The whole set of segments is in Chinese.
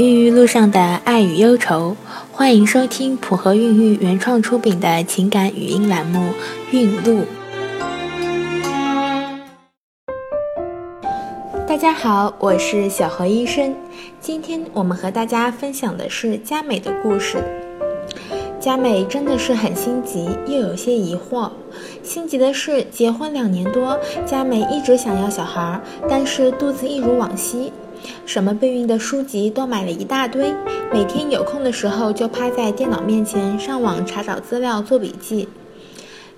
孕育路上的爱与忧愁，欢迎收听普和孕育原创出品的情感语音栏目《孕路》。大家好，我是小何医生。今天我们和大家分享的是佳美的故事。佳美真的是很心急，又有些疑惑。心急的是，结婚两年多，佳美一直想要小孩，但是肚子一如往昔。什么备孕的书籍都买了一大堆，每天有空的时候就趴在电脑面前上网查找资料做笔记。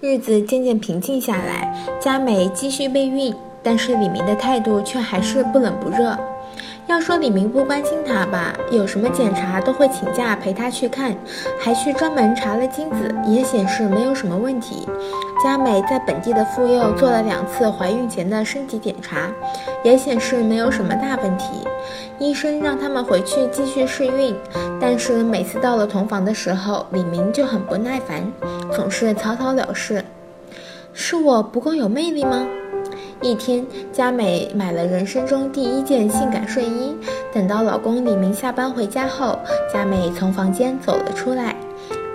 日子渐渐平静下来，佳美继续备孕，但是李明的态度却还是不冷不热。要说李明不关心她吧，有什么检查都会请假陪她去看，还去专门查了精子，也显示没有什么问题。佳美在本地的妇幼做了两次怀孕前的身体检查，也显示没有什么大问题。医生让他们回去继续试孕，但是每次到了同房的时候，李明就很不耐烦，总是草草了事。是我不够有魅力吗？一天，佳美买了人生中第一件性感睡衣。等到老公李明下班回家后，佳美从房间走了出来。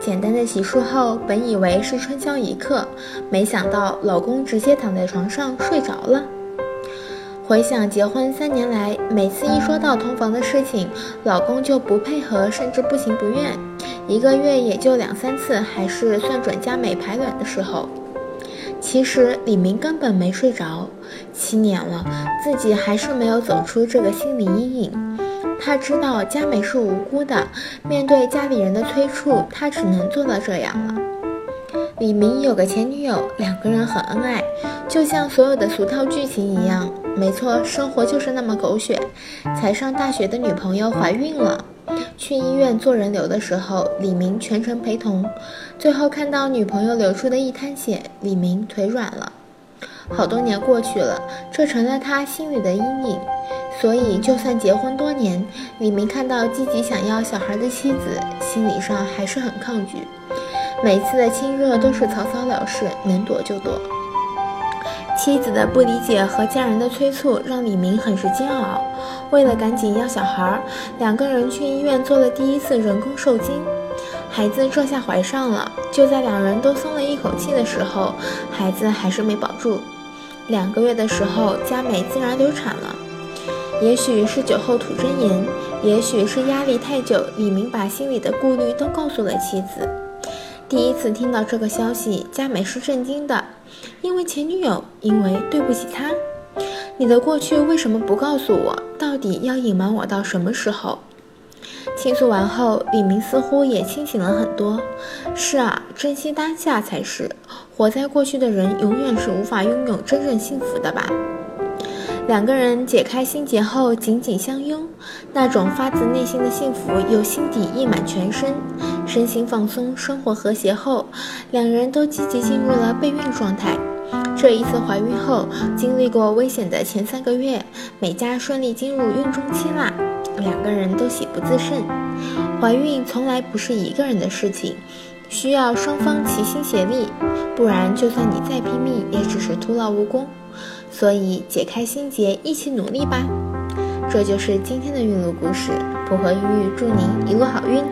简单的洗漱后，本以为是春宵一刻，没想到老公直接躺在床上睡着了。回想结婚三年来，每次一说到同房的事情，老公就不配合，甚至不情不愿。一个月也就两三次，还是算准佳美排卵的时候。其实李明根本没睡着，七年了，自己还是没有走出这个心理阴影。他知道佳美是无辜的，面对家里人的催促，他只能做到这样了。李明有个前女友，两个人很恩爱，就像所有的俗套剧情一样。没错，生活就是那么狗血。才上大学的女朋友怀孕了。去医院做人流的时候，李明全程陪同。最后看到女朋友流出的一滩血，李明腿软了。好多年过去了，这成了他心里的阴影。所以，就算结婚多年，李明看到积极想要小孩的妻子，心理上还是很抗拒。每次的亲热都是草草了事，能躲就躲。妻子的不理解和家人的催促让李明很是煎熬。为了赶紧要小孩，两个人去医院做了第一次人工受精，孩子这下怀上了。就在两人都松了一口气的时候，孩子还是没保住。两个月的时候，佳美自然流产了。也许是酒后吐真言，也许是压力太久，李明把心里的顾虑都告诉了妻子。第一次听到这个消息，佳美是震惊的。因为前女友，因为对不起他，你的过去为什么不告诉我？到底要隐瞒我到什么时候？倾诉完后，李明似乎也清醒了很多。是啊，珍惜当下才是。活在过去的人，永远是无法拥有真正幸福的吧。两个人解开心结后，紧紧相拥，那种发自内心的幸福由心底溢满全身，身心放松，生活和谐后，两人都积极进入了备孕状态。这一次怀孕后，经历过危险的前三个月，美嘉顺利进入孕中期啦，两个人都喜不自胜。怀孕从来不是一个人的事情，需要双方齐心协力，不然就算你再拼命，也只是徒劳无功。所以解开心结，一起努力吧！这就是今天的运路故事。普和孕育祝您一路好运。